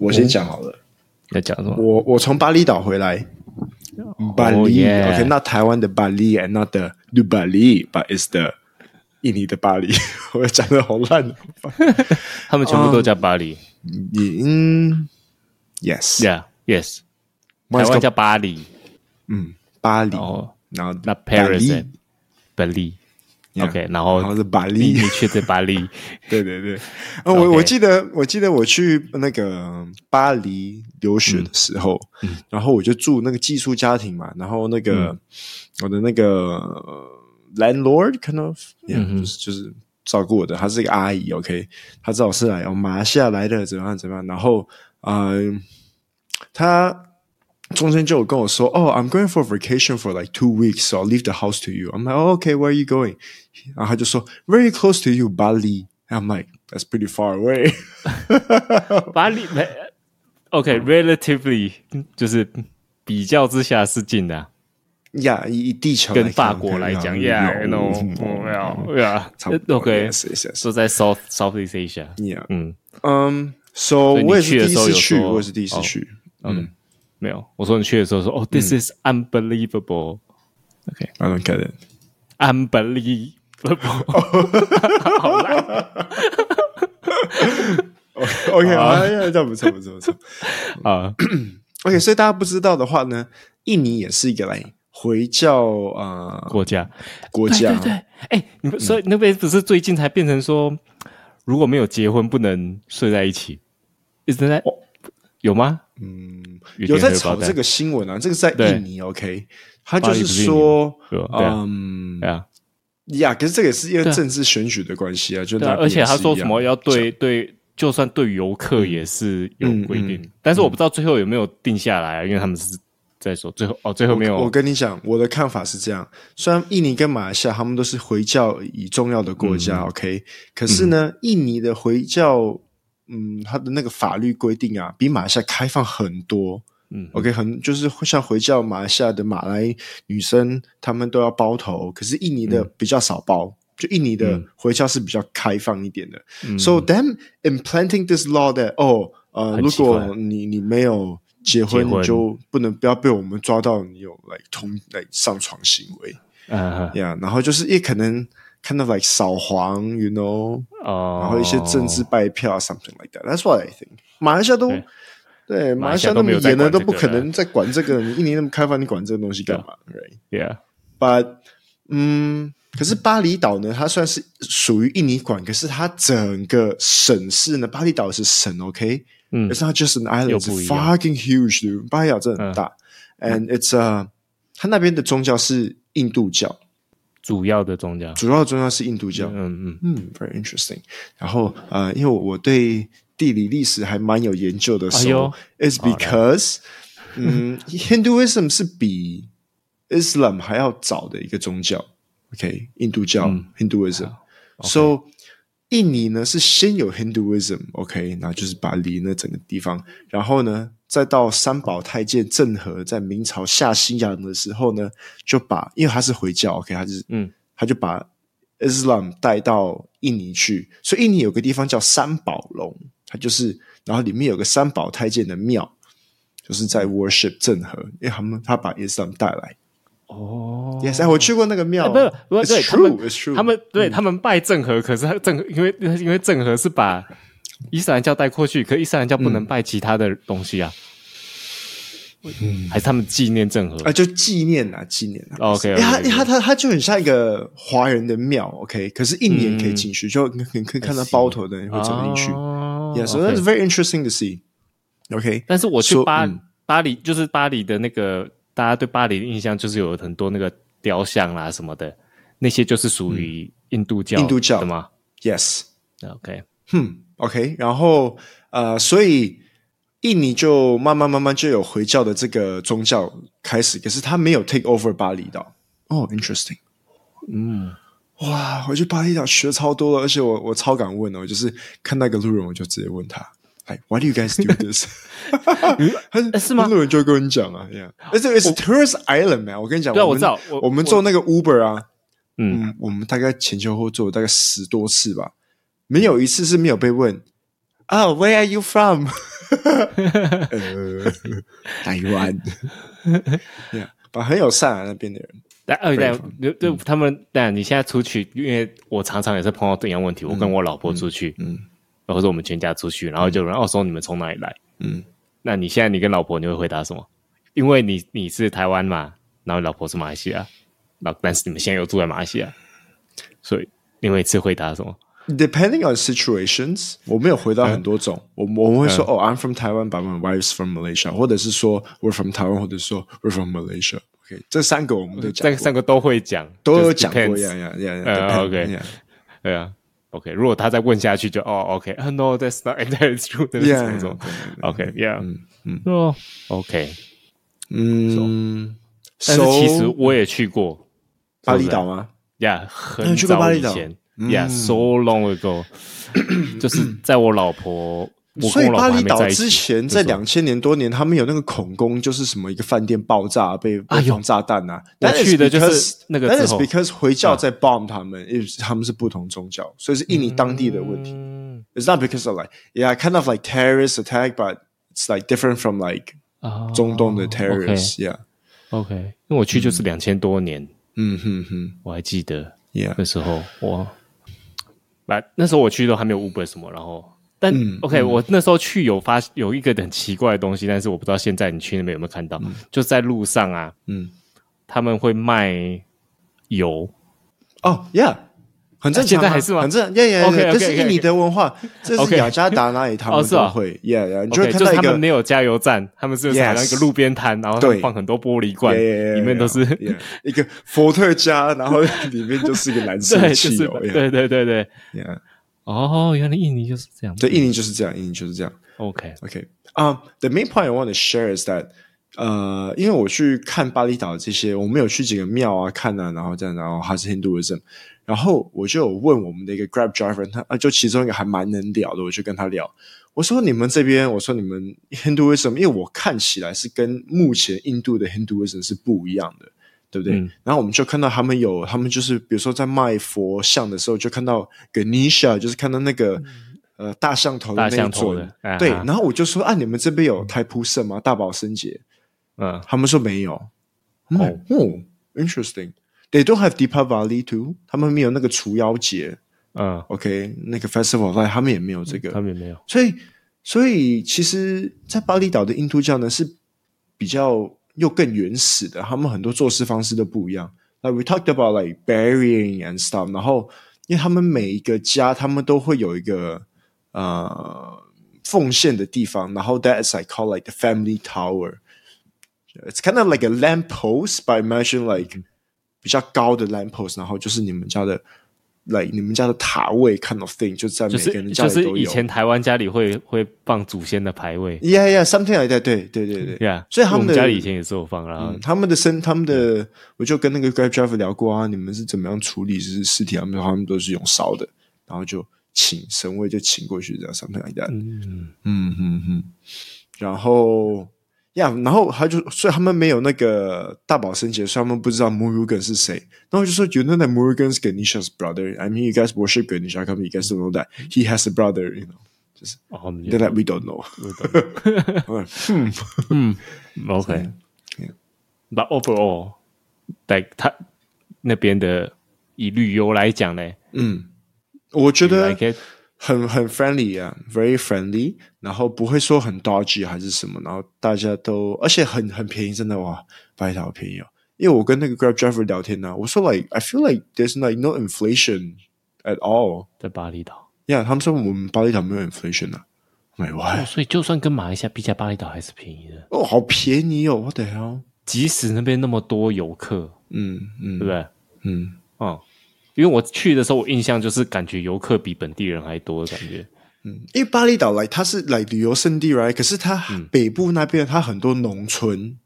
我先讲好了。要讲什么？我我从巴厘岛回来，巴厘，OK，那台湾的巴厘，and not the New Bali，but is the 印尼的巴黎。我讲的好烂，他们全部都叫巴黎。嗯，Yes，Yeah，Yes，台湾叫巴黎。嗯，巴黎。然后那 Paris，巴黎。OK，然后然后是巴黎，你去的巴黎。对 对对。我我记得我记得我去那个巴黎留学的时候，然后我就住那个寄宿家庭嘛，然后那个我的那个。Landlord kind of，就是就是照顾我的，她是一个阿姨，OK，她知道我是来马来西亚来的，怎么样怎么样，然后，嗯，她中间就有跟我说，哦，I'm going for vacation for like two weeks, so I'll leave the house to you. I'm like, oh, okay, where are you going? 然后她就说，very close to you, Bali. I'm like, that's pretty far away. Bali, OK, relatively 就是比较之下是近的。呀，以地球跟法国来讲，Yeah，no，没有，Yeah，OK，都在 South Southeast Asia，Yeah，嗯嗯，So 我也是第一次去，我也是第一次去，嗯， 没有，我说你去的时候说，哦，This is unbelievable，OK，I don't get it，unbelievable，好烂，OK，好，这样不错，不错，不错，啊，OK，所以大家不知道的话呢，印尼也是一个来。回教啊，国家，国家，对对，哎，你们所以那边不是最近才变成说，如果没有结婚不能睡在一起，一直在有吗？嗯，有在炒这个新闻啊，这个在印尼，OK，他就是说，嗯，呀呀，可是这个也是因为政治选举的关系啊，就而且他说什么要对对，就算对游客也是有规定，但是我不知道最后有没有定下来，因为他们是。在说最后哦，最后没有。我，我跟你讲，我的看法是这样：虽然印尼跟马来西亚他们都是回教以重要的国家，嗯，OK，可是呢，嗯，印尼的回教，嗯，他的那个法律规定啊，比马来西亚开放很多。嗯，OK，很就是像回教马来西亚的马来女生，她们都要包头，可是印尼的比较少包。嗯，就印尼的回教是比较开放一点的。嗯，So them implanting this law that 哦，呃，如果你你没有。结婚你就不能不要被我们抓到你有来通来上床行为，嗯，呀，然后就是也可能 kind of like 扫黄，you know，哦，然后一些政治拜票，something like that。That's what I think。马来西亚都对，马来西亚那么严的都不可能再管这个。你印尼那么开放，你管这个东西干嘛？Right？Yeah，but 嗯，可是巴厘岛呢，它算是属于印尼管，可是它整个省市呢，巴厘岛是省，OK。嗯，It's not just an island, it's fucking huge. 巴厘岛真的很大，嗯，and it's a，它那边的宗教是印度教，主要的宗教，主要的宗教是印度教。嗯嗯嗯，very interesting。然后呃，因为我对地理历史还蛮有研究的，时候 it's because，嗯，Hinduism 是比 Islam 还要早的一个宗教。OK，印度教，Hinduism，so。印尼呢是先有 Hinduism，OK，那就是巴黎那整个地方，然后呢，再到三宝太监郑和在明朝下西洋的时候呢，就把因为他是回教，OK，他就是嗯，他就把 Islam 带到印尼去，所以印尼有个地方叫三宝龙，它就是，然后里面有个三宝太监的庙，就是在 worship 郑和，因为他们他把 Islam 带来。哦，Yes，我去过那个庙，不是不是，对他们，他们对他们拜郑和，可是他郑和，因为 因为郑和是把伊斯兰教带过去，可伊斯兰教不能拜其他的东西啊，嗯，还是他们纪念郑和？啊，就纪念啊，纪念啊，OK，他他他他就很像一个华人的庙，OK，可是一年可以进去，就你可以看到包头的人会走进去，Yes，so that's very interesting to see，OK，但是我去巴巴黎，就是巴黎的那个。大家对巴黎的印象就是有很多那个雕像啦什么的，那些就是属于印度教、嗯、印度教。的吗？Yes，OK，哼，OK，然后呃，所以印尼就慢慢慢慢就有回教的这个宗教开始，可是他没有 take over 巴厘岛。哦、oh，interesting，嗯，哇，我去巴厘岛学超多了，而且我我超敢问哦，我就是看那个路人，我就直接问他。Why do you guys do this？是吗？很多人就会跟你讲啊，Yeah，而且 it's tourist island 嘛。我跟你讲，对，我知道。我们坐那个 Uber 啊，嗯，我们大概前前后后坐了大概十多次吧，没有一次是没有被问。Oh，where are you from？呃，台湾，Yeah，很友善啊，那边的人。但二代就就他们，但你现在出去，因为我常常也是碰到这样问题。我跟我老婆出去，嗯，然后说我们全家出去，然后就然后说你们从哪里来？嗯，那你现在你跟老婆你会回答什么？因为你你是台湾嘛，然后老婆是马来西亚，那但是你们现在又住在马来西亚，所以你每次回答什么？Depending on situations，我们有回答很多种。我我们会说哦，I'm from Taiwan, but my wife's from Malaysia，或者是说 We're from Taiwan，或者说 We're from Malaysia。OK，这三个我们都讲，这三个都会讲，都有讲过呀呀呀。OK，对啊，OK。如果他再问下去，就哦，OK，No，that's not entirely true。Yeah。OK，Yeah。嗯嗯。哦，OK。嗯。但是其实我也去过巴厘岛吗？Yeah，很早以前。Yeah，so long ago。就是在我老婆。所以巴厘岛之前在两千年多年，他们有那个恐攻，就是什么一个饭店爆炸被被放炸弹啊。我去的就是那个但是，because 回教在 bomb 他们，因为他们是不同宗教，所以是印尼当地的问题。It's not because of like yeah, kind of like terrorist attack, but it's like different from like 中东的 terrorists. Yeah, OK，因为我去就是两千多年，嗯哼哼，我还记得，Yeah，那时候哇，来那时候我去都还没有 Uber 什么，然后。但、嗯、OK，、嗯、我那时候去有发有一个很奇怪的东西，但是我不知道现在你去那边有没有看到，嗯、就在路上啊，嗯，他们会卖油，哦，Yeah，很正常，现在还是吗？很正常，Yeah Yeah，这是印尼的文化，这是雅加达那里他们都会，Yeah Yeah，你就会看到一个，他们没有加油站，他们是好像一个路边摊，然后放很多玻璃罐，里面都是一个伏特加，然后里面就是一个蓝色 汽油，对对对对，Yeah。哦，原来印尼就是这样。对，印尼就是这样，印尼就是这样。OK，OK。啊，the main point I want to share is that，呃，因为我去看巴厘岛这些，我们有去几个庙啊看啊，然后这样，然后还是 Hinduism，然后我就有问我们的一个 Grab driver，他啊，就其中一个还蛮能聊的，我就跟他聊，我说你们这边，我说你们 Hinduism，因为我看起来是跟目前印度的 Hinduism 是不一样的。对不对？嗯、然后我们就看到他们有，他们就是比如说在卖佛像的时候，就看到 Ganesha，就是看到那个、嗯、呃大象头的那一尊。对，然后我就说啊，你们这边有太铺圣吗？大宝生节？嗯，他们说没有。哦哦，interesting。They don't have Deepavali too。他们没有那个除妖节。嗯，OK，那个 festival，他们也没有这个，嗯、他们也没有。所以，所以其实，在巴厘岛的印度教呢是比较。又更原始的，他们很多做事方式都不一样。那 we talked about like burying and stuff，然后因为他们每一个家，他们都会有一个呃奉献的地方，然后 that is I call like the family tower。It's kind of like a lamp post, but imagine like 比较高的 lamp post，然后就是你们家的。来，like, 你们家的塔位 kind of thing 就在每个人家里都有。就是以前台湾家里会会放祖先的牌位。Yeah, yeah, something like that. 对对对对，Yeah。所以他们的家里以前也是有放啦。嗯、他们的生，他们的，我就跟那个 Grab Driver 聊过啊，你们是怎么样处理就是尸体？他们他们都是用烧的，然后就请神位就请过去这样，something like that。嗯嗯嗯嗯，然后。呀，yeah, 然后他就，所以他们没有那个大宝生前，所以他们不知道 Murugan 是谁。然后我就说，You know that Murugan is Ganesha's brother. I mean, you guys worship Ganesha, come, you guys don't know that he has a brother. You know, 就是哦，that we don't know. 嗯嗯，OK。But overall, like 他那边的以旅游来讲呢，嗯，我觉得。很很 friendly 啊，very friendly，然后不会说很 dodgy 还是什么，然后大家都而且很很便宜，真的哇，巴厘岛好便宜哦。因为我跟那个 Grab driver 聊天呢、啊，我说 like I feel like there's like no inflation at all 在巴厘岛。呀，yeah, 他们说我们巴厘岛没有 inflation 啊，没有、哦。所以就算跟马来西亚比较，巴厘岛还是便宜的。哦，好便宜哦，我的天！即使那边那么多游客，嗯嗯，对不对？嗯，哦。因为我去的时候，我印象就是感觉游客比本地人还多的感觉。嗯，因为巴厘岛来它是来旅游胜地，right？可是它北部那边它很多农村，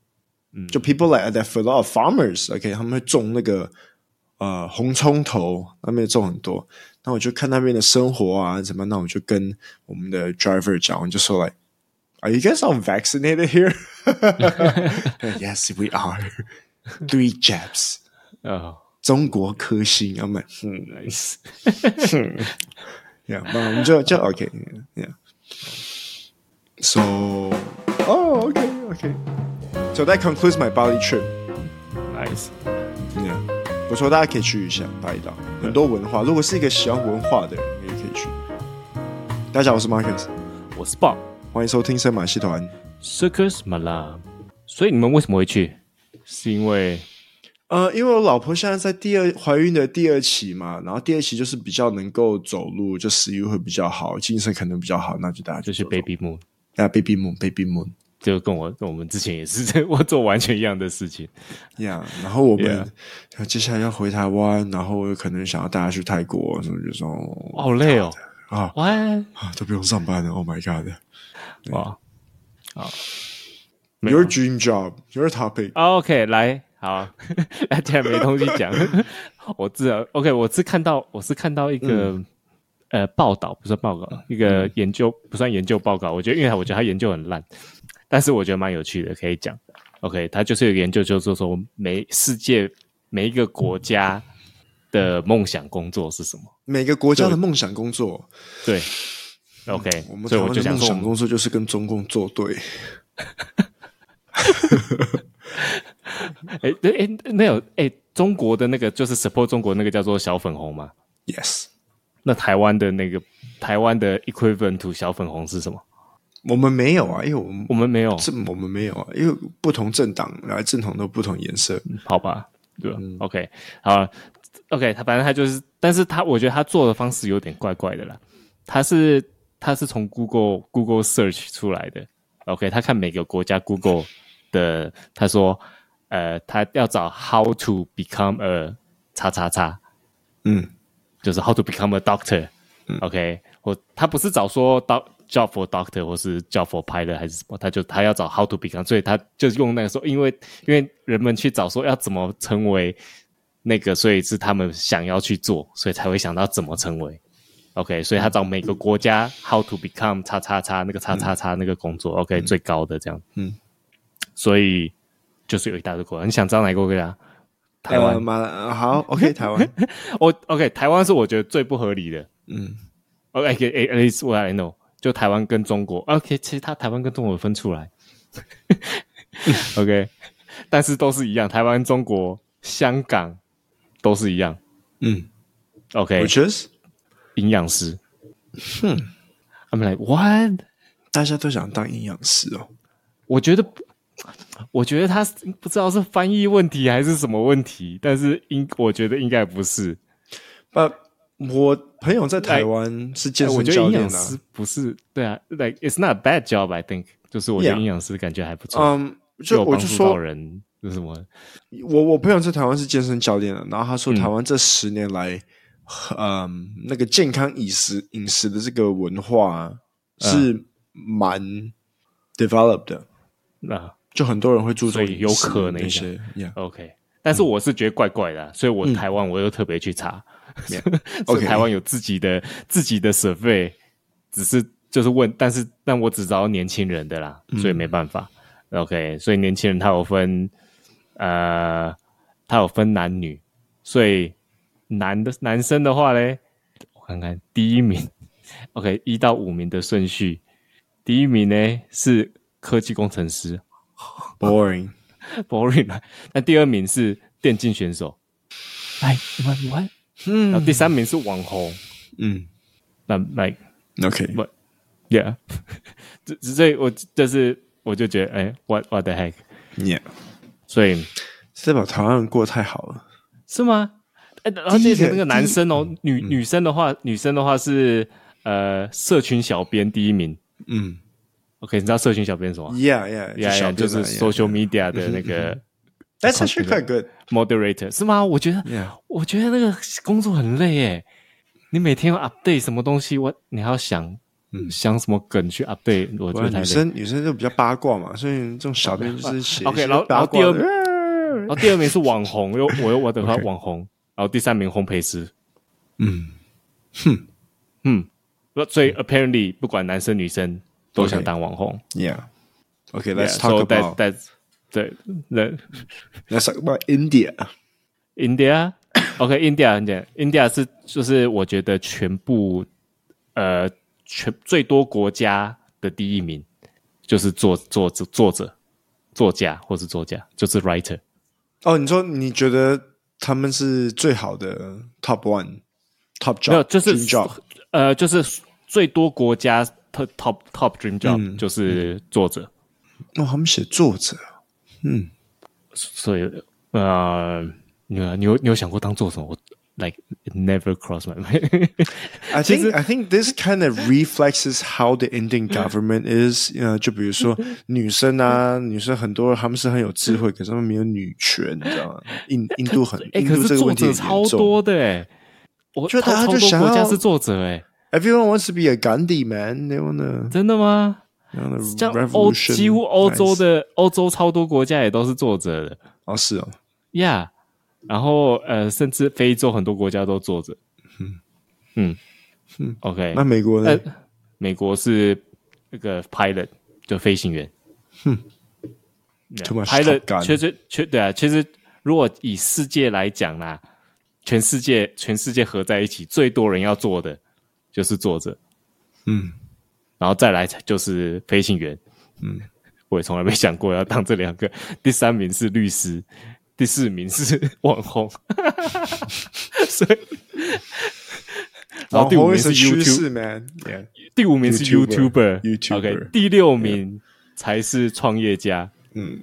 嗯，就 people like that for a lot of farmers，OK，、okay? 他们会种那个呃红葱头，那边种很多。那我就看那边的生活啊，怎么？那我就跟我们的 driver 讲，我就说 like。Are you guys all vaccinated here？Yes, we are. Three jabs. 啊。中国科兴，要买，嗯，nice，嗯，呀，那我们就就 OK，呀，So, oh, okay, okay. So that concludes my Bali trip. Nice. Yeah. 不错，大家可以去一下巴厘岛，很多文化。如果是一个喜欢文化的人，也可以去。大家好，我是 Marcus，我是 Bob，欢迎收听森马戏团 Circus Malam。所以你们为什么会去？是因为呃，因为我老婆现在在第二怀孕的第二期嘛，然后第二期就是比较能够走路，就食欲会比较好，精神可能比较好，那就大家就，就是 Baby Moon 啊，Baby Moon，Baby Moon。就跟我跟我们之前也是我做完全一样的事情，呀、yeah,。然后我们接下来要回台湾，然后有可能想要带他去泰国，什么就说好累哦。啊，哇啊都不用上班了，Oh my God！哇。啊，Your dream job，Your topic，OK，、okay, 来好，既然没东西讲，我知道，OK，我是看到我是看到一个、嗯、呃报道，不算报告，一个研究、嗯、不算研究报告，我觉得因为我觉得他研究很烂。但是我觉得蛮有趣的，可以讲。OK，他就是有研究，就是说每世界每一个国家的梦想工作是什么？每个国家的梦想工作，对。对 OK，、嗯、我们台湾的梦想工作就是跟中共作对。哎，对，哎，没有，哎，中国的那个就是 support 中国那个叫做小粉红嘛？Yes。那台湾的那个台湾的 equivalent to 小粉红是什么？我们没有啊，因为我们我们没有，这我们没有啊，因为不同政党来政党都不同颜色，好吧？对吧、嗯、？OK，好，OK，他反正他就是，但是他我觉得他做的方式有点怪怪的啦。他是他是从 Google Google Search 出来的，OK，他看每个国家 Google 的，他说，呃，他要找 How to become a 叉叉叉，嗯，就是 How to become a doctor，OK，、嗯、我他不是找说 doc。Job for doctor 或是 Job for pilot 还是什么，他就他要找 how to become，所以他就用那个说，因为因为人们去找说要怎么成为那个，所以是他们想要去做，所以才会想到怎么成为。OK，所以他找每个国家 how to become 叉叉叉那个叉叉叉那个工作、嗯、，OK 最高的这样，嗯，所以就是有一大堆国家，你想知道哪个国家？台湾。吗、呃？好，OK，台湾，我 OK，台湾是我觉得最不合理的，嗯，OK，at least what I know。就台湾跟中国，OK，其实他台湾跟中国分出来，OK，但是都是一样，台湾、中国、香港都是一样，嗯，OK，Which is 营养师，哼，I'm like what？大家都想当营养师哦，我觉得，我觉得他不知道是翻译问题还是什么问题，但是应我觉得应该不是，But 我朋友在台湾是健身教练、啊，营养师不是对啊，like it's not a bad job I think，就是我觉得营养师感觉还不错，嗯、um,，就我就说人是什么，我我朋友在台湾是健身教练的，然后他说台湾这十年来，嗯，um, 那个健康饮食饮食的这个文化是蛮 developed 的，那、uh, 就很多人会注重，有可能一些，yeah.，OK，但是我是觉得怪怪的、啊，所以我台湾我又特别去查。嗯 Yeah. Okay. 台湾有自己的自己的 survey，只是就是问，但是但我只招年轻人的啦，嗯，所以没办法。OK，所以年轻人他有分，呃，他有分男女，所以男的男生的话嘞，我看看第一名，OK，一到五名的顺序，第一名呢是科技工程师，boring。Boring，那第二名是电竞选手，哎，what what？嗯，然后第三名是网红，嗯，那 like，OK，but yeah，这所以我就是我就觉得，哎，what what the heck，yeah，所以是把台湾人过得太好了，是吗？哎，然后这是那个男生哦，女女生的话，女生的话是呃，社群小编第一名，嗯，OK，你知道社群小编什么？Yeah yeah yeah，就是 social media 的那个。That's actually quite good. Moderator 是吗？我觉得我觉得那个工作很累诶。你每天要 update 什么东西，我你还要想，嗯，想什么梗去 update，我觉得。女生女生就比较八卦嘛，所以这种小编就是写。OK，然后然后第二名，然后第二名是网红，又我又我等他网红，然后第三名烘焙师。嗯，哼，嗯，所以 apparently 不管男生女生都想当网红。Yeah. Okay, let's talk about that. 对，那 Let's talk about India. India，OK，India，India，India 是就是我觉得全部呃全最多国家的第一名，就是作作作作者、作家或是作家，就是 writer。哦，你说你觉得他们是最好的 top one top job？没有，就是 job 呃，就是最多国家 top top top dream job、嗯、就是作者。哦，他们写作者，嗯，所以呃，你你有你有想过当作者？我。Like never crossed my mind. I think I think this kind of reflexes how the Indian government is. 呃，就比如说女生啊，女生很多，他们是很有智慧，可是他们没有女权，你知道吗？印印度很，印度这个问题超多的诶。我觉得他就想要是作者诶。Everyone wants to be a Gandhi man. They wanna 真的吗？像欧几乎欧洲的欧洲超多国家也都是作者的。哦，是哦，Yeah。然后呃，甚至非洲很多国家都坐着，嗯嗯嗯，OK。那美国呢？呃、美国是那个 pilot 就飞行员，嗯，pilot 确实确对啊。其实如果以世界来讲啦，全世界全世界合在一起，最多人要做的就是坐着，嗯，然后再来就是飞行员，嗯，我也从来没想过要当这两个。第三名是律师。第四名是 网红，所以，然后第五名是 YouTube，第五名是 YouTuber，OK，第六名才是创业家，嗯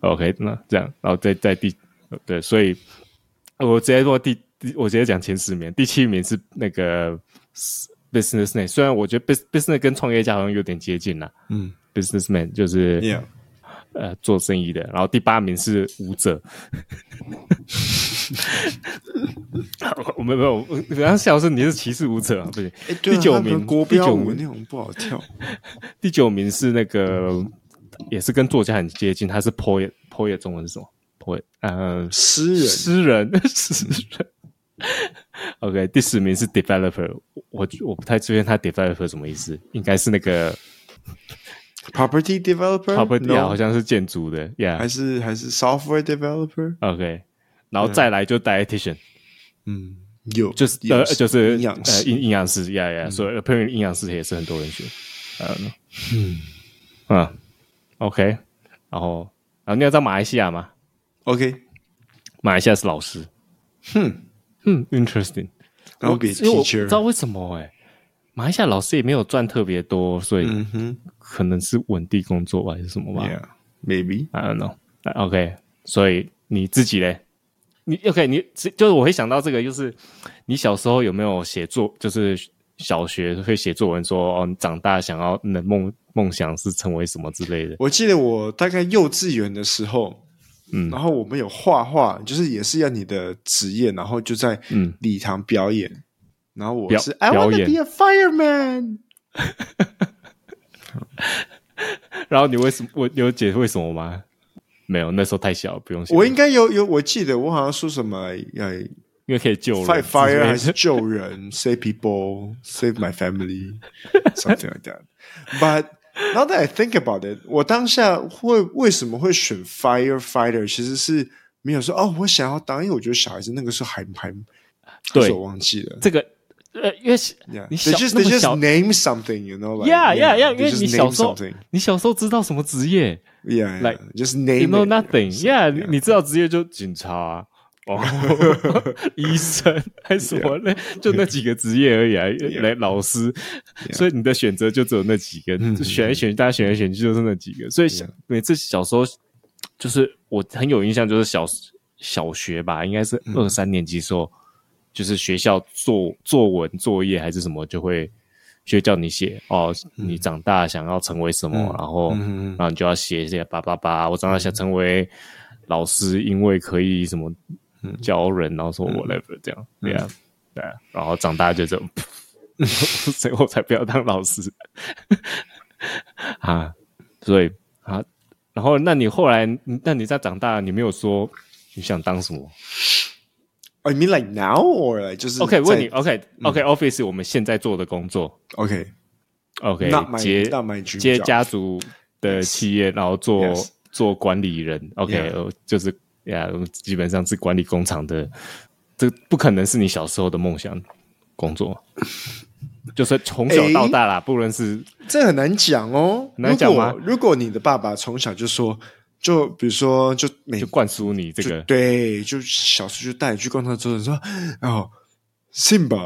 ，OK，那这样，然后再再第，对，所以我直接说第，我直接讲前十名，第七名是那个 businessman，虽然我觉得 business 跟创业家好像有点接近啦，嗯，businessman 就是。呃，做生意的，然后第八名是舞者。我们没有，不要笑说你是歧视舞者啊，不行。欸啊、第九名，国标舞那种不好跳。第九名是那个，也是跟作家很接近，他是 poet，poet 中文是什么？poet，呃，诗人，诗人，诗人。OK，第十名是 developer，我我不太确定他 developer 什么意思，应该是那个。Property developer，Property? 好像是建筑的，Yeah，还是还是 software developer，OK，然后再来就 dietitian，嗯，有就是呃就是营养师，营营养师，Yeah，Yeah，所以 apparently 营养师也是很多人选，嗯嗯嗯，OK，然后然后你要在马来西亚吗？OK，马来西亚是老师，哼哼，Interesting，然后给 teacher，我知道为什么哎。马来西亚老师也没有赚特别多，所以可能是稳定工作吧还是什么吧？Yeah，maybe I don't know。OK，所以你自己嘞？你 OK？你就是我会想到这个，就是你小时候有没有写作？就是小学会写作文说，说哦，你长大想要你的梦梦想是成为什么之类的？我记得我大概幼稚园的时候，嗯，然后我们有画画，就是也是要你的职业，然后就在礼堂表演。嗯然后我是 I want to be a fireman。然后你为什么？我有解释为什么吗？没有，那时候太小，不用想。我应该有有，我记得我好像说什么，呃，因为可以救人，fight fire 还是 救人，save people，save my family，something like that。Now that I think about it，我当下会为什么会选 firefighter？其实是没有说哦，我想要当，因为我觉得小孩子那个时候还还，对，我忘记了这个。呃，因为你小那么小，name something，you know，yeah，yeah，yeah，因为你小时候，你小时候知道什么职业？Yeah，like just name，you know nothing，yeah，你知道职业就警察、哦，医生还是什么？嘞？就那几个职业而已啊，来老师，所以你的选择就只有那几个，选来选，大家选来选去就是那几个。所以想每次小时候，就是我很有印象，就是小小学吧，应该是二三年级时候。就是学校作作文作业还是什么，就会就叫你写哦，你长大想要成为什么，嗯、然后、嗯、然后你就要写一些叭叭叭。我长大想成为老师，因为可以什么教人，然后说 whatever 这样，对啊，对啊。然后长大就这种，所以我才不要当老师啊。所以啊，然后那你后来，那你在长大，你没有说你想当什么？Oh, you mean like now or like 就是 OK？问你 OK？OK？Office 我们现在做的工作 OK？OK？接接家族的企业，然后做做管理人 OK？就是呀，基本上是管理工厂的，这不可能是你小时候的梦想工作。就是从小到大啦，欸、不论是这很难讲哦。难讲吗？如果你的爸爸从小就说，就比如说，就每就灌输你这个，对，就小时候就带你去逛他桌子，说哦，信吧，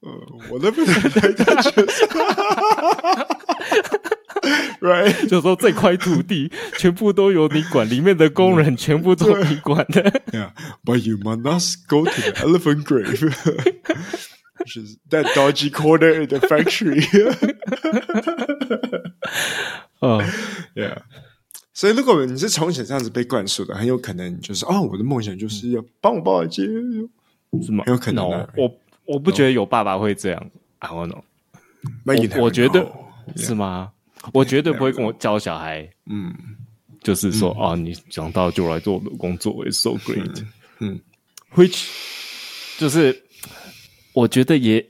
呃，我都不能带他去。Right，就说这块土地全部都由你管，里面的工人全部都你管的。Yeah，but you must not go to the elephant grave，which is that dodgy corner in the factory。哦，Yeah，所以如果你是从小这样子被灌输的，很有可能就是哦，我的梦想就是要帮我爸爸接，是吗？很有可能。我我不觉得有爸爸会这样。I don't know。我我觉得是吗？我绝对不会跟我教小孩，嗯，就是说、嗯、啊，你长大就来做我的工作，It's so great，嗯，which 就是我觉得也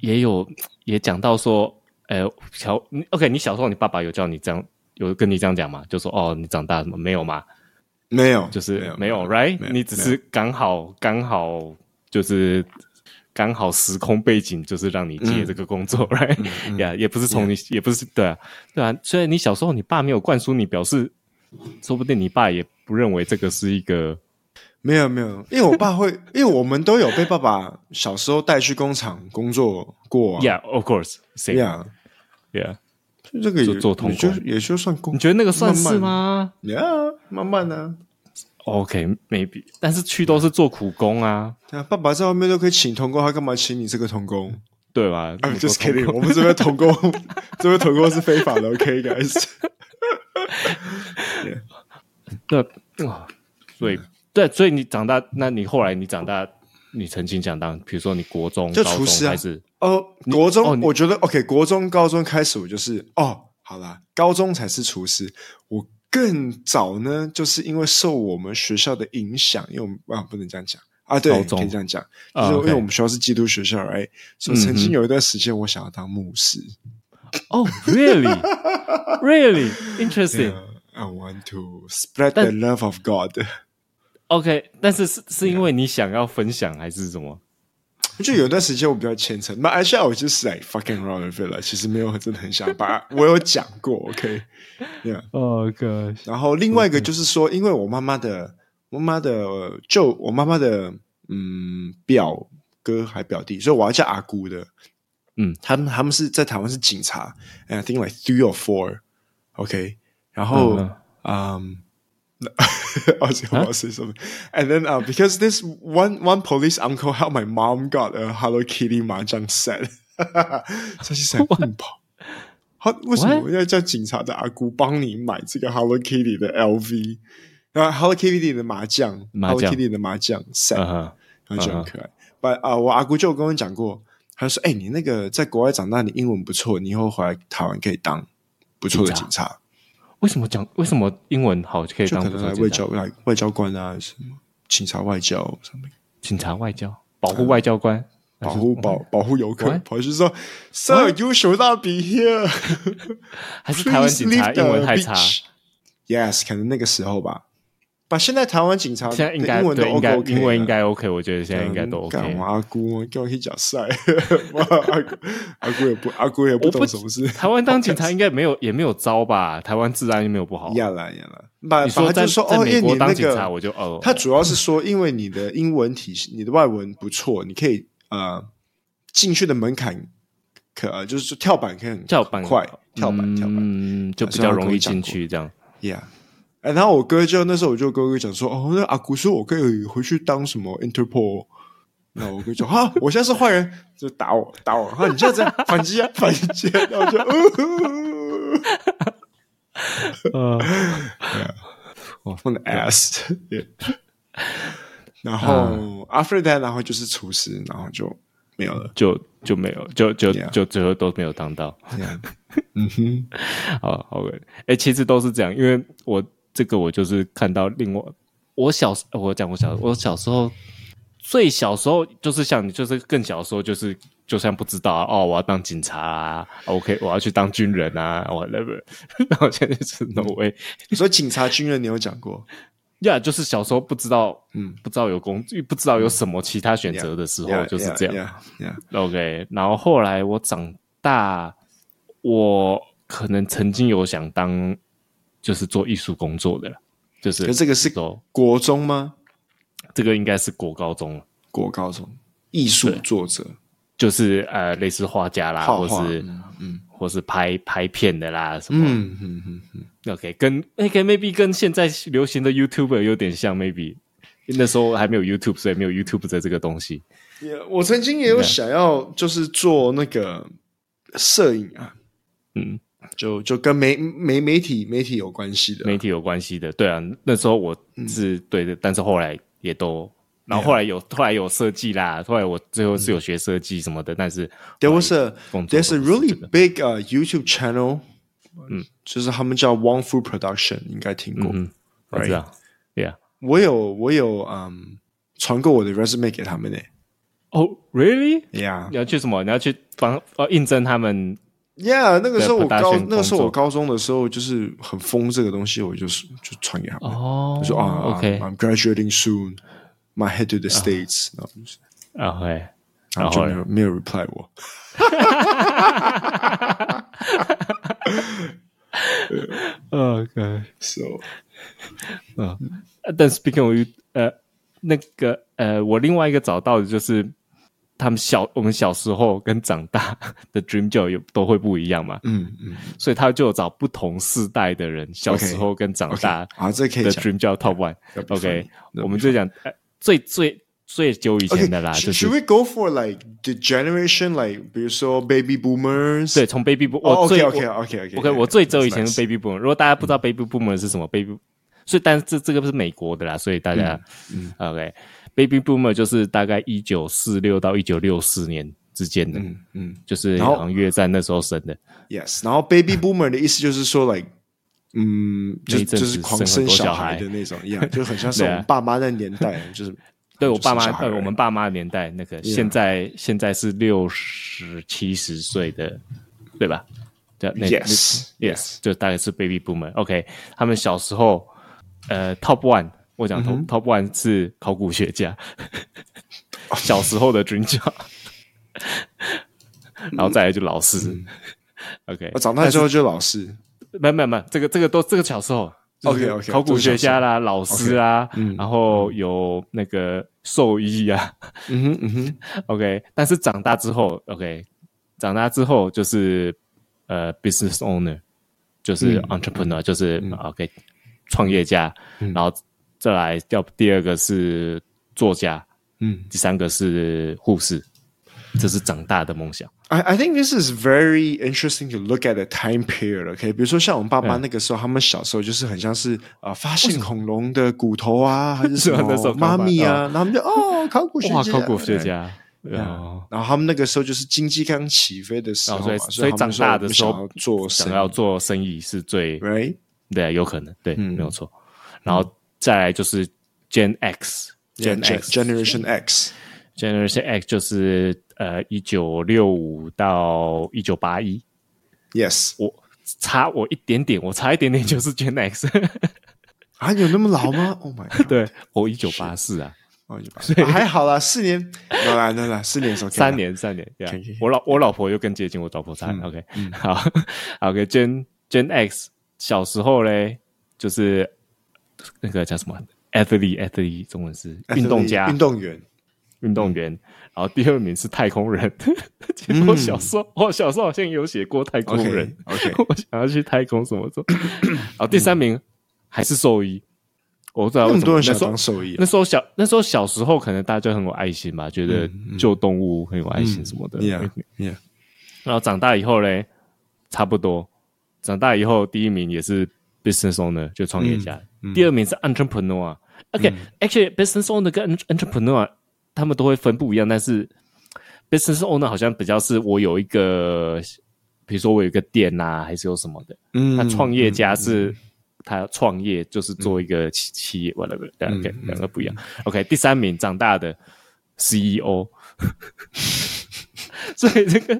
也有也讲到说，哎、欸，小，OK，你小时候你爸爸有叫你这样，有跟你这样讲吗？就说哦，你长大什么没有吗？没有，就是没有，没有，right？没有，你只是刚好刚好就是。刚好时空背景就是让你接这个工作，来呀，也不是从你，yeah. 也不是对啊，对啊。虽然你小时候你爸没有灌输你，表示说不定你爸也不认为这个是一个没有没有，因为我爸会，因为我们都有被爸爸小时候带去工厂工作过，啊。Yeah，of course，yeah，yeah，这个也做童工也，也就算工，你觉得那个算是吗？Yeah，慢慢呢。OK，maybe，、okay, 但是去都是做苦工啊。对啊，爸爸在外面都可以请童工，他干嘛请你这个童工？对吧？I'm just kidding，我们这边童工，这边童工是非法的。OK，guys。对啊，所以对，所以你长大，那你后来你长大，你曾经想当，比如说你国中、就厨师啊、还是哦，国中，哦、我觉得 OK，国中、高中开始我就是哦，好啦，高中才是厨师，我。更早呢，就是因为受我们学校的影响，因为我们啊不能这样讲啊，对，可以这样讲，就是因为我们学校是基督学校，哎、uh, okay.，所以曾经有一段时间，我想要当牧师。哦、oh, really, really interesting. Yeah, I want to spread the love of God. OK，但是是是因为你想要分享还是什么？就有段时间我比较虔诚，那 actually 我就是 like fucking around with it. 了，其实没有真的很想把，我有讲过，OK，yeah，哦哥，然后另外一个就是说，因为我妈妈的，妈妈的就我妈妈的嗯表哥还表弟，所以我要叫阿姑的，嗯，他们他们是在台湾是警察，and I think like three or four，OK，然后嗯。Um, I going to say something. And then, uh, because this one one police uncle helped my mom got a Hello Kitty 麻将 set，所以想硬跑。他为什么要叫警察的阿姑帮你买这个 Hello Kitty 的 LV？然后 Hello Kitty 的麻将，Hello Kitty 的麻将 set，然后就很可爱。But 啊，我阿姑就跟我讲过，他说：“哎，你那个在国外长大，你英文不错，你以后回来台湾可以当不错的警察。” 为什么讲？为什么英文好可以当可能来外交来外交官啊？什么警察外交上面？警察外交保护外交官，保护保保护游客。跑去说，Sir, you should not be here。还是台湾警察英文太差？Yes，可能那个时候吧。把现在台湾警察现在应该英文都 OK，英文应该 OK，我觉得现在应该都 OK。阿姑，叫我去讲赛，阿姑阿姑也不阿姑也不懂什么事。台湾当警察应该没有也没有招吧？台湾治安又没有不好。呀啦呀啦，把你说在说在美国当警察，我就哦。他主要是说，因为你的英文体系，你的外文不错，你可以呃进去的门槛可就是跳板可以很跳板快，跳板跳板嗯就比较容易进去这样。Yeah。欸、然后我哥就那时候我就跟我哥讲说哦，那阿古说我可以回去当什么 Interpol，然后我哥就哈，我现在是坏人，就打我打我，然后你就这样反击啊反击，然后就呃，我 放的 ass，然后 after that，然后就是厨师，然后就没有了，就就没有，就就就最后都没有当到，嗯哼，好好诶，哎，其实都是这样，因为我。这个我就是看到另外，我小时我讲我小我小时候最小时候就是像你，就是更小的时候就是就算不知道哦，我要当警察啊，OK，我要去当军人啊，whatever。然后现在是 no way。你说警察军人，你有讲过？呀，就是小时候不知道，嗯，不知道有工，不知道有什么其他选择的时候，就是这样。OK，然后后来我长大，我可能曾经有想当，就是做艺术工作的了，就是。这个是国中吗？这个应该是国高中，国高中艺术作者，就是呃，类似画家啦，或是嗯。或是拍拍片的啦，什么？嗯嗯嗯嗯。OK，跟 OK maybe 跟现在流行的 YouTuber 有点像，maybe 那时候还没有 YouTube，所以没有 YouTube 的这个东西。Yeah, 我曾经也有想要，就是做那个摄影啊，嗯，就就跟媒媒媒体媒体有关系的，媒体有关系的。对啊，那时候我是、嗯、对的，但是后来也都。然后后来有后来有设计啦，后来我最后是有学设计什么的，但是 there was a there's a really big uh YouTube channel，嗯，就是他们叫 Wong Fu Production，应该听过，嗯，我知道，Yeah，我有我有嗯传过我的 resume 给他们呢。哦，Really？Yeah，你要去什么？你要去帮呃应征他们？Yeah，那个时候我高那个时候我高中的时候就是很疯这个东西，我就是就传给他们，哦，我说啊，OK，I'm graduating soon。My head to the States，然后，然后就没有没有 reply 我。OK，so，嗯，但 speaking of 呃，那个呃，我另外一个找到的就是，他们小我们小时候跟长大的 dream job 有都会不一样嘛，嗯嗯，所以他就找不同世代的人小时候跟长大啊，这可以的 dream job top one，OK，我们就讲。最最最久以前的啦，就是 Should we go for like the generation like，比如说 baby boomers？对，从 baby boom，我最 OK OK OK OK，我最久以前是 baby boomer。如果大家不知道 baby boomer 是什么，baby，所以但是这这个不是美国的啦，所以大家 OK，baby boomer 就是大概一九四六到一九六四年之间的，嗯嗯，就是好像越战那时候生的。Yes，然后 baby boomer 的意思就是说 like。嗯，就就是狂生小孩的那种一样，就很像是我们爸妈那年代，就是对我爸妈，对我们爸妈的年代，那个现在现在是六十七十岁的，对吧？对，Yes，Yes，就大概是 Baby Boomer。OK，他们小时候，呃，Top One，我讲 Top Top One 是考古学家，小时候的 dream job，然后再来就老师。OK，我长大之后就老师。没没没，这个这个都这个小时候，OK OK，考古学家啦，老师啊，然后有那个兽医啊，嗯哼嗯哼，OK，但是长大之后，OK，长大之后就是呃，business owner，就是 entrepreneur，就是 OK，创业家，然后再来要第二个是作家，嗯，第三个是护士。这是长大的梦想。I I think this is very interesting to look at the time period. OK，比如说像我们爸爸那个时候，他们小时候就是很像是啊，发现恐龙的骨头啊，还是什么妈咪啊，然后他们就哦，考古学家，考古学家。然后他们那个时候就是经济刚起飞的时候，所以所以长大的时候做想要做生意是最 right，对，有可能对，没有错。然后再来就是 Gen X，Gen X Generation X，Generation X 就是。呃，一九六五到一九八一，Yes，我差我一点点，我差一点点就是 Gen X，啊，有那么老吗？Oh my God，对，我一九八四啊，哦，所以还好啦，四年，来来来来，四年的时候，三年三年，对，我老我老婆又更接近我老婆差，OK，好，OK，Gen Gen X 小时候嘞，就是那个叫什么，Athlete，Athlete，中文是运动家，运动员，运动员。然后第二名是太空人，其实我小时候，我小时候好像有写过太空人。我想要去太空什么做。然后第三名还是兽医，我不知道为什么多人想当兽医。那时候小，那时候小时候可能大家很有爱心吧，觉得救动物很有爱心什么的。Yeah, yeah。然后长大以后嘞，差不多。长大以后第一名也是 business owner，就创业家。第二名是 entrepreneur。OK，actually business owner 跟 entrepreneur。他们都会分不一样，但是 business owner 好像比较是我有一个，比如说我有一个店呐、啊，还是有什么的。嗯，那创业家是他创业就是做一个企企业，whatever，两个两个不一样。OK，第三名长大的 CEO，所以这个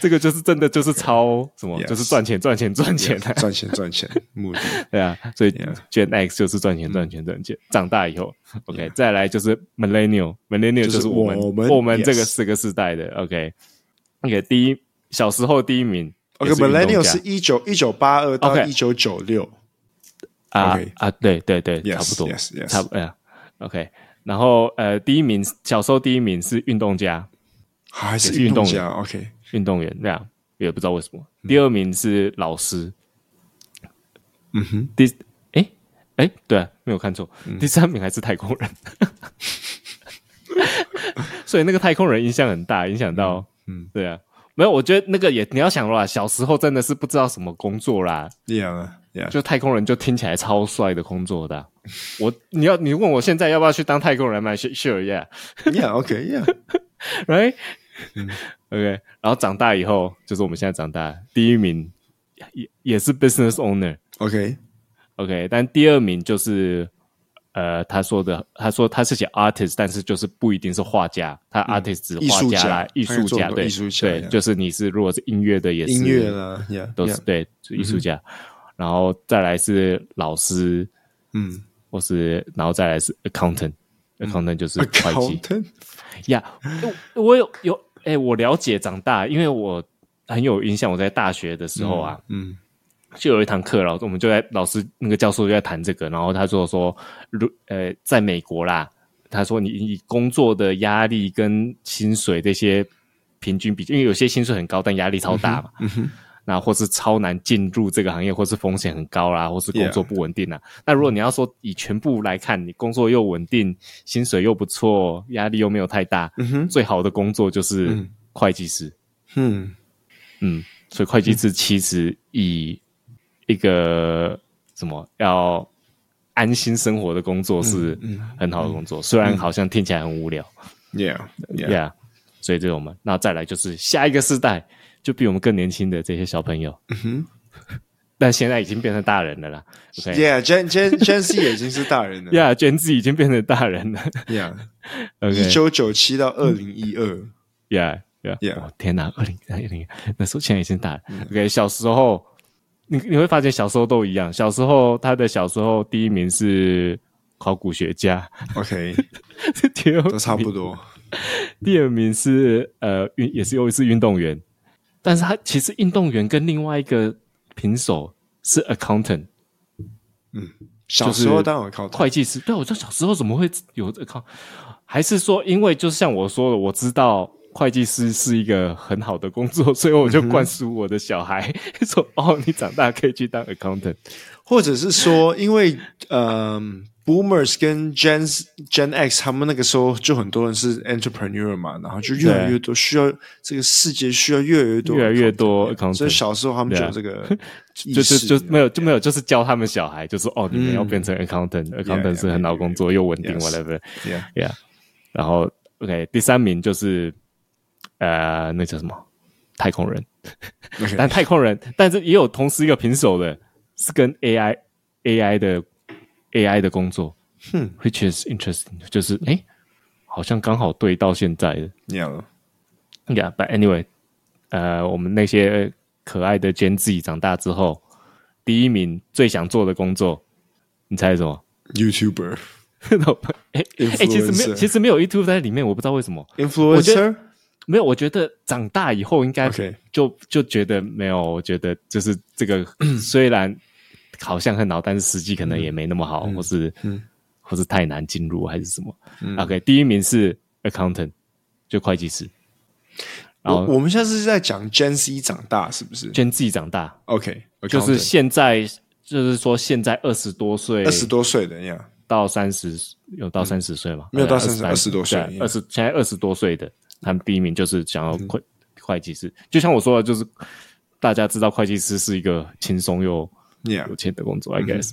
这个就是真的就是超什么，就是赚钱赚钱赚钱赚钱赚钱目的。对啊，所以 Gen X 就是赚钱赚钱赚钱。长大以后，OK，再来就是 Millennial，Millennial 就是我们我们这个四个世代的 OK，OK，第一小时候第一名，OK，Millennial 是一九一九八二到一九九六。啊啊，对对对，差不多，差不多。OK，然后呃，第一名小时候第一名是运动家，还是运动家？OK，运动员那样也不知道为什么。第二名是老师，嗯哼。第哎哎，对，没有看错。第三名还是太空人，所以那个太空人影响很大，影响到嗯，对啊，没有，我觉得那个也你要想啦，小时候真的是不知道什么工作啦，一样啊。Yeah. 就太空人就听起来超帅的工作的，啊，我你要你问我现在要不要去当太空人吗？Sure, yeah, OK, right, OK。然后长大以后，就是我们现在长大，第一名也也是 business owner，OK, OK。但第二名就是呃，他说的，他说他是写 artist，但是就是不一定是画家，他 artist 指画家啦，艺术家，对，艺术家，对，就是你是如果是音乐的也是音乐啦，yeah, 都是 yeah. 对，艺术家。然后再来是老师，嗯，或是然后再来是嗯、accountant 就是会计。呀 yeah,，我有有哎、欸，我了解长大，因为我很有印象，我在大学的时候啊，嗯，嗯就有一堂课，然后我们就在老师那个教授就在谈这个，然后他就说，如呃，在美国啦，他说你你工作的压力跟薪水这些平均比，因为有些薪水很高，但压力超大嘛。那或是超难进入这个行业，或是风险很高啦，或是工作不稳定啊。那.如果你要说以全部来看，你工作又稳定，薪水又不错，压力又没有太大，最好的工作就是会计师。嗯嗯，所以会计师其实以一个什么要安心生活的工作是很好的工作，虽然好像听起来很无聊。Yeah yeah, yeah. 所以这种嘛，那再来就是下一个世代。就比我们更年轻的这些小朋友，嗯哼，但现在已经变成大人了啦。Yeah，Gen Gen Gen Z 已经是大人了。Yeah，Gen Z 已经变成大人了。Yeah，一九九七到二零一二。Yeah，Yeah，Yeah。天哪，二零二零，那时候现在已经大人。OK，小时候你你会发现小时候都一样。小时候他的小时候第一名是考古学家。OK，都都差不多。第二名是呃运，也是又是运动员。但是他其实运动员跟另外一个平手是 accountant，嗯，小时候当然考会计师。对，我说小时候怎么会有 account？还是说因为就像我说的，我知道会计师是一个很好的工作，所以我就灌输我的小孩、嗯、说：“哦，你长大可以去当 accountant。”或者是说，因为嗯。呃 Boomers 跟 Gen Gen X 他们那个时候就很多人是 entrepreneur 嘛，然后就越来越多需要这个世界需要越来越多越来越多 accountant，所以小时候他们就有这个 就就就没有就没有就是教他们小孩就是哦你们要变成 accountant，accountant 是很好工作又稳定 whatever，yeah yeah，然后 OK 第三名就是呃那叫什么？太空人，但太空人但是也有同时一个平手的是跟 AI AI 的。AI 的工作，哼，which is interesting，就是哎、欸，好像刚好对到现在的，Yeah，Yeah，but anyway，呃，我们那些可爱的 Gen Z 长大之后，第一名最想做的工作，你猜什么？YouTuber，哎哎，其实没有，其实没有 YouTube 在里面，我不知道为什么。Influencer，没有，我觉得长大以后应该就.就觉得没有，我觉得就是这个 虽然。好像很好，但是实际可能也没那么好，嗯、或是，嗯、或是太难进入，还是什么、嗯、？OK，第一名是 accountant，就会计师。然后我，我们现在是在讲 Gen Z 长大，是不是？Gen Z 长大，OK，就是现在，就是说现在二十多岁，二十多岁的呀，到三十有到三十岁吗？没有到三十，二十多岁，二十现在二十多岁的，他们第一名就是想要会会计师。就像我说的，就是大家知道会计师是一个轻松又。有钱的工作，I guess，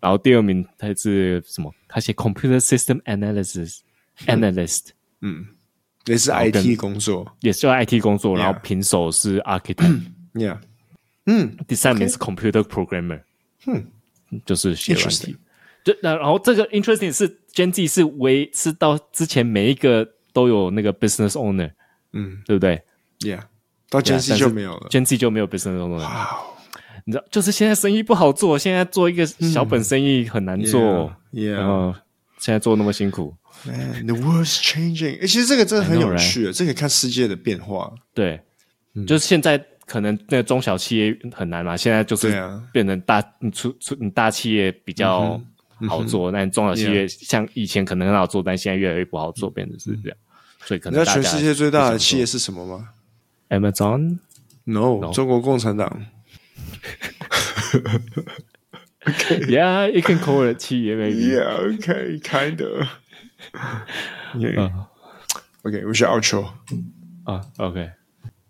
然后第二名他是什么？他写 Computer System Analysis Analyst，嗯，也是 IT 工作，也是 IT 工作。然后平手是 Architect，Yeah，嗯，第三名是 Computer Programmer，嗯，就是写软体。就那然后这个 Interesting 是 Gen Z 是唯是到之前每一个都有那个 Business Owner，嗯，对不对？Yeah，到 Gen Z 就没有了，Gen Z 就没有 business 这种东西。你知道，就是现在生意不好做，现在做一个小本生意很难做。然后现在做那么辛苦。Man, the world's changing。哎，其实这个真的很有趣，right? 这可以看世界的变化。对，嗯、就是现在可能那个中小企业很难嘛，现在就是变成大，啊、你出出你大企业比较好做，嗯嗯、但中小企业像以前可能很好做，但现在越来越不好做，变成是这样。所以可能你知道全世界最大的企业是什么吗？Amazon？No，, no. 中国共产党。okay. Yeah, you can call it 企业，maybe. Yeah, okay, kind of. Yeah. Uh, okay, we should outro. 啊，OK，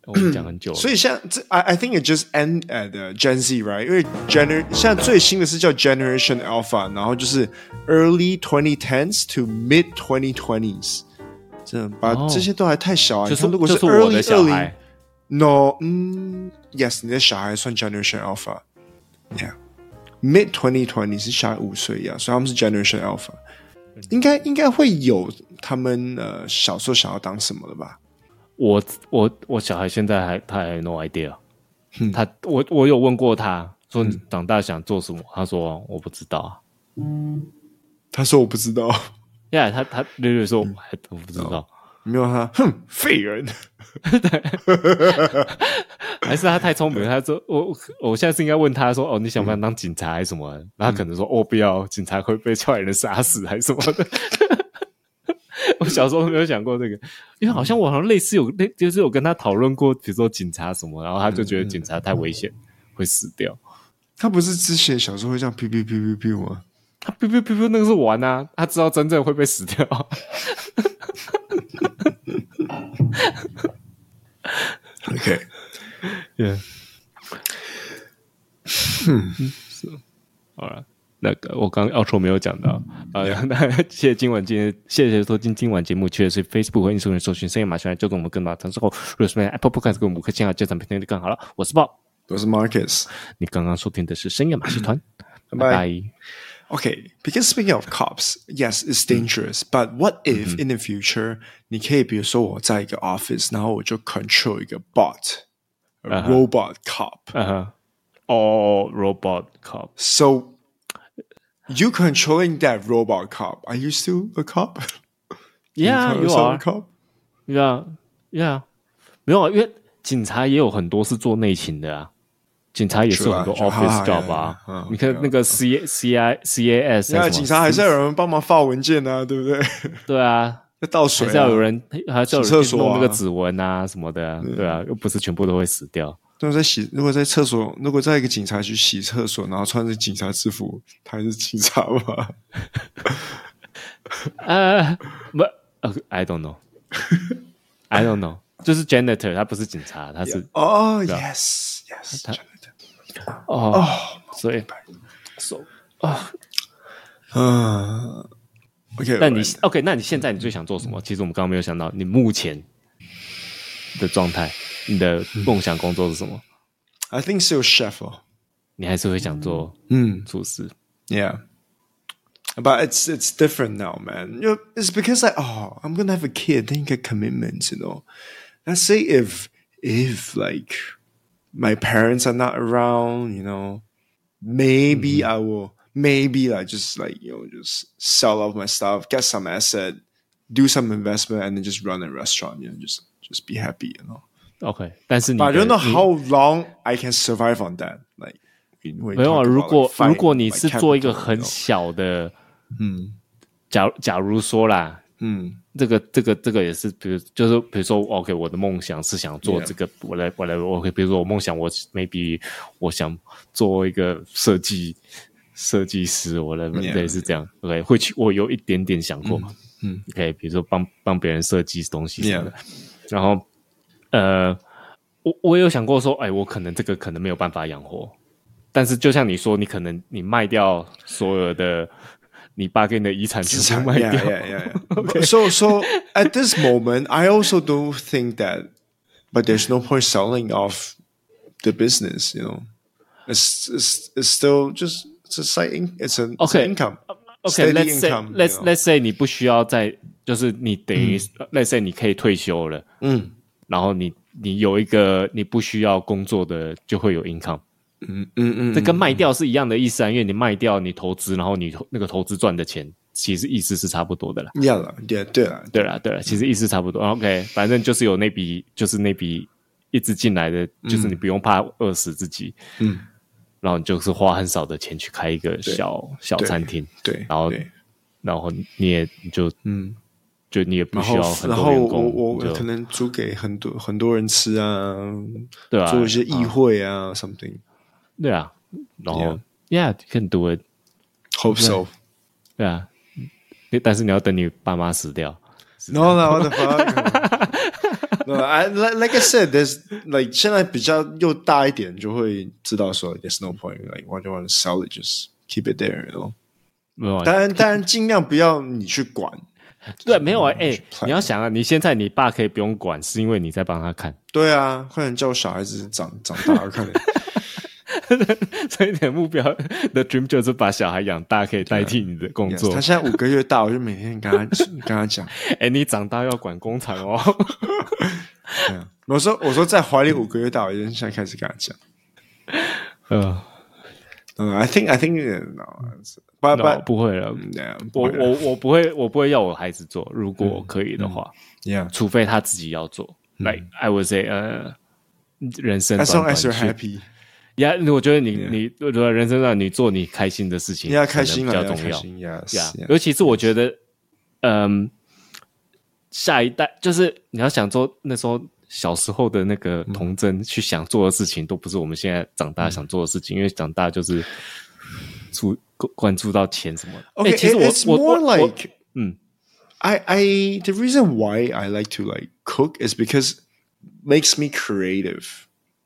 我们讲很久了。所以像这，I I think it just end at Gen Z, right？因为 gener 现在最新的是叫 Generation Alpha，然后就是 Early Twenty Tens to Mid Twenty Twenties，这把这些都还太小啊。就是如果是 Early 二零 ，No，嗯，Yes，你的小孩算 Generation Alpha，Yeah。Mid twenty twenty 是小孩五岁呀，所以他们是 Generation Alpha，应该应该会有他们呃小时候想要当什么的吧？我我我小孩现在还他还 no idea，、嗯、他我我有问过他说你长大想做什么？嗯、他说我不知道。嗯，他说我不知道。呀、yeah,，他他略略说我还我不知道。嗯没有他，哼，废人。还是他太聪明了。他说：“我，我现在是应该问他说，哦，你想不想当警察还是什么？”然后他可能说：“哦，不要，警察会被坏人杀死还是什么的。”我小时候没有想过这个，因为好像我好像类似有类，就是有跟他讨论过，比如说警察什么，然后他就觉得警察太危险，会死掉。他不是之前小时候会这样“哔哔哔哔哔”吗？他“哔哔哔哔”那个是玩啊，他知道真正会被死掉。OK，Yeah，嗯，是，好了，那个我刚刚 outro 没有讲到。啊，那谢谢今晚今天谢谢收听今晚节目，确实是 Facebook 和 Instagram 搜寻深夜马戏团，就跟我们更大之后，如果是 Apple Podcast 给我们五颗星啊，这场片就更好了。我是 Bob，我是 Marcus，你刚刚收听的是深夜马戏团，拜拜。Okay, because speaking of cops, yes, it's dangerous. But what if in the future, 你可以比如说我在一个 office，然后我就 control 一个 bot, a robot cop. 嗯哼，哦，robot cop. So you controlling that robot cop? Are you still a cop? Yeah, you are. Yeah, yeah. 没有啊，因为警察也有很多是做内勤的啊。 警察也是有很多 office job 吧？你看那个 C C I C A S，那警察还是要有人帮忙发文件啊，对不对？对啊，要倒水，还是要有人，还是要有人弄那个指纹啊什么的，对。啊，又不是全部都会死掉。如果在洗，如果在厕所，如果在一个警察局洗厕所，然后穿着警察制服，他还是警察吗？呃，不，I don't know，I don't know，就是 janitor，他不是警察，他是哦，yes，yes，他。哦，所以，so 啊，嗯，OK，那你 OK，那你现在你最想做什么？其实我们刚刚没有想到，你目前的状态，你的梦想工作是什么？I think so, chef 哦，你还是会想做嗯厨师，Yeah，but it's it's different now, man. You know, it's because like, oh, I'm gonna have a kid, then you get commitments, you know. Let's say if if like my parents are not around, you know, maybe mm-hmm. I will, maybe like just like, you know, just sell off my stuff, get some asset, do some investment, and then just run a restaurant, you know, just, just be happy, you know. Okay. But I don't know how long I can survive on that. Like, 没有啊，如果如果你是做一个很小的，嗯，假假如说啦，嗯。 这个这个这个也是，比如就是比如说，OK，我的梦想是想做这个，我来我来，OK，比如说我梦想我 maybe 我想做一个设计设计师，我来类似这样，OK，会去我有一点点想过，嗯，OK，比如说帮帮别人设计东西什么的，然后呃，我我有想过说，哎，我可能这个可能没有办法养活，但是就像你说，你可能你卖掉所有的。你爸给你的遗产全部卖掉。Yeah, yeah, yeah. Okay. So, so at this moment, I also don't think that, but there's no point selling off the business. You know, it's it's, it's still just it's a side in, it's a okay. income. Okay, let's say let's let's say 你不需要再就是你等于 let's say 你可以退休了。嗯， 然后你你有一个你不需要工作的就会有 income。 嗯嗯嗯，这跟卖掉是一样的意思啊，因为你卖掉你投资，然后你那个投资赚的钱，其实意思是差不多的啦。一样了，对对了，对了对了，其实意思差不多。OK，反正就是有那笔，就是那笔一直进来的，就是你不用怕饿死自己。嗯，然后你就是花很少的钱去开一个小小餐厅，对，然后然后你也就嗯，就你也不需要很多员工，我我可能租给很多很多人吃啊，对啊，做一些议会啊，something。对啊，然后，Yeah，很多，Hope so，对啊，但是你要等你爸妈死掉。No，no，what the fuck？No，I like I said，there's like 现在比较又大一点，就会知道说，there's no point，like why do you want to sell it？Just keep it there，you know？没有，当然，当然尽量不要你去管。对，没有啊，哎，你要想啊，你现在你爸可以不用管，是因为你在帮他看。对啊，快点叫我小孩子长长大看。所以你的目标的 dream 就是把小孩养大，可以代替你的工作。Yes, 他现在五个月大，我就每天跟他跟他讲：“ 哎、欸，你长大要管工厂哦。yeah. 我”我说：“我说在怀里五个月大，我就现在开始跟他讲。”嗯嗯，I think I think no，不不不会了。Yeah, 我我我不会，我不会要我孩子做。如果可以的话，嗯嗯、除非他自己要做。嗯、like I would say，呃，人生 as long as you're happy。呀，我觉得你你我觉得人生上你做你开心的事情，要开心比较重要。呀，尤其是我觉得，嗯，下一代就是你要想做那时候小时候的那个童真去想做的事情，都不是我们现在长大想做的事情，因为长大就是注关注到钱什么的。OK，其实我我我嗯，I I the reason why I like to like cook is because makes me creative。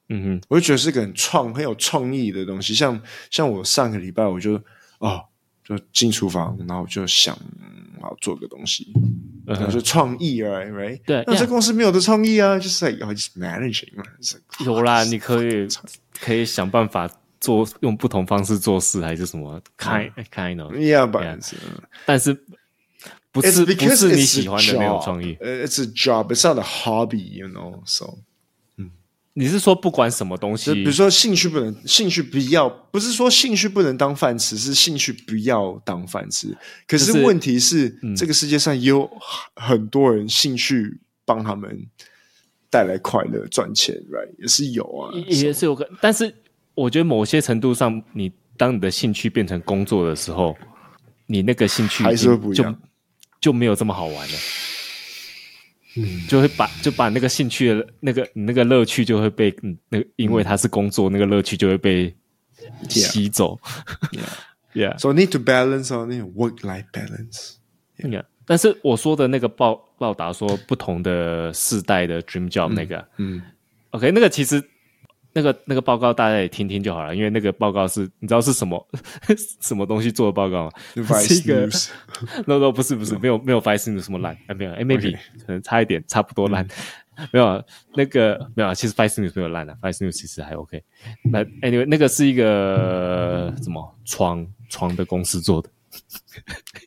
嗯哼，我就觉得是个很创、很有创意的东西。像像我上个礼拜，我就哦，就进厨房，然后我就想要做个东西，然后就创意，right right。对，那这公司没有的创意啊，就是要 just managing 嘛。有啦，你可以可以想办法做，用不同方式做事，还是什么？kind kind of，yeah，但是但是不是不是你喜欢的那种创意？It's a job, it's not a hobby, you know, so. 你是说不管什么东西，比如说兴趣不能，兴趣不要，不是说兴趣不能当饭吃，是兴趣不要当饭吃。可是问题是，是嗯、这个世界上也有很多人兴趣帮他们带来快乐、赚钱，right？也是有啊，也是有个。但是我觉得某些程度上，你当你的兴趣变成工作的时候，你那个兴趣还是会不一样，就就没有这么好玩了。嗯，就会把就把那个兴趣的那个你那个乐趣就会被嗯那个因为它是工作，嗯、那个乐趣就会被吸走。Yeah, so need to balance on work life balance. Yeah，但是我说的那个报报答说不同的世代的 dream job 那个，嗯，嗯，OK，那个其实。那个那个报告大家也听听就好了，因为那个报告是你知道是什么 什么东西做的报告吗？是一个 no no 不是不是没有没有 Vice News 什么烂哎没有哎 maybe 可能差一点差不多烂。没有那个没有其实 Vice News 没有烂的 Vice News 其实还 OK 那 anyway 那个是一个什么床床的公司做的。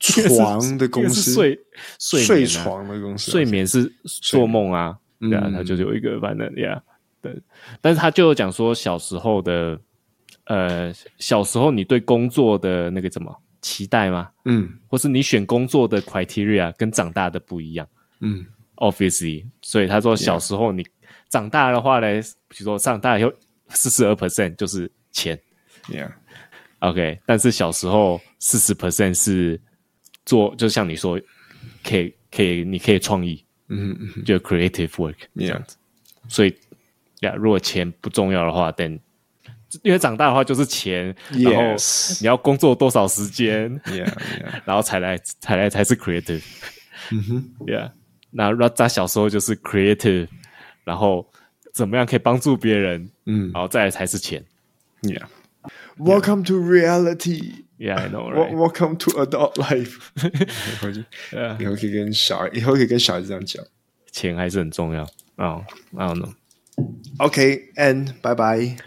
床的公司？睡睡睡床的公司睡眠是做梦啊对啊它就有一个反正 yeah 对，但是他就有讲说小时候的，呃，小时候你对工作的那个怎么期待吗？嗯，或是你选工作的 criteria 跟长大的不一样。嗯，obviously，所以他说小时候你长大的话呢，比如说长大以后四十二 percent 就是钱，yeah，OK，但是小时候四十 percent 是做，就像你说，可以可以，你可以创意，嗯嗯，就 creative work 这样子，所以。呀，如果钱不重要的话，等因为长大的话就是钱，Yes. 然后你要工作多少时间，yeah, yeah. 然后才来才来才是 creative，嗯哼，Yeah，那 Raza 小时候就是 creative，然后怎么样可以帮助别人，嗯，然后再来才是钱，Yeah，Welcome to reality，Yeah，I know，right? Welcome to adult life，以后可以跟小孩，以后可以跟小孩子这样讲，钱还是很重要啊，I don't know。Okay, and bye bye.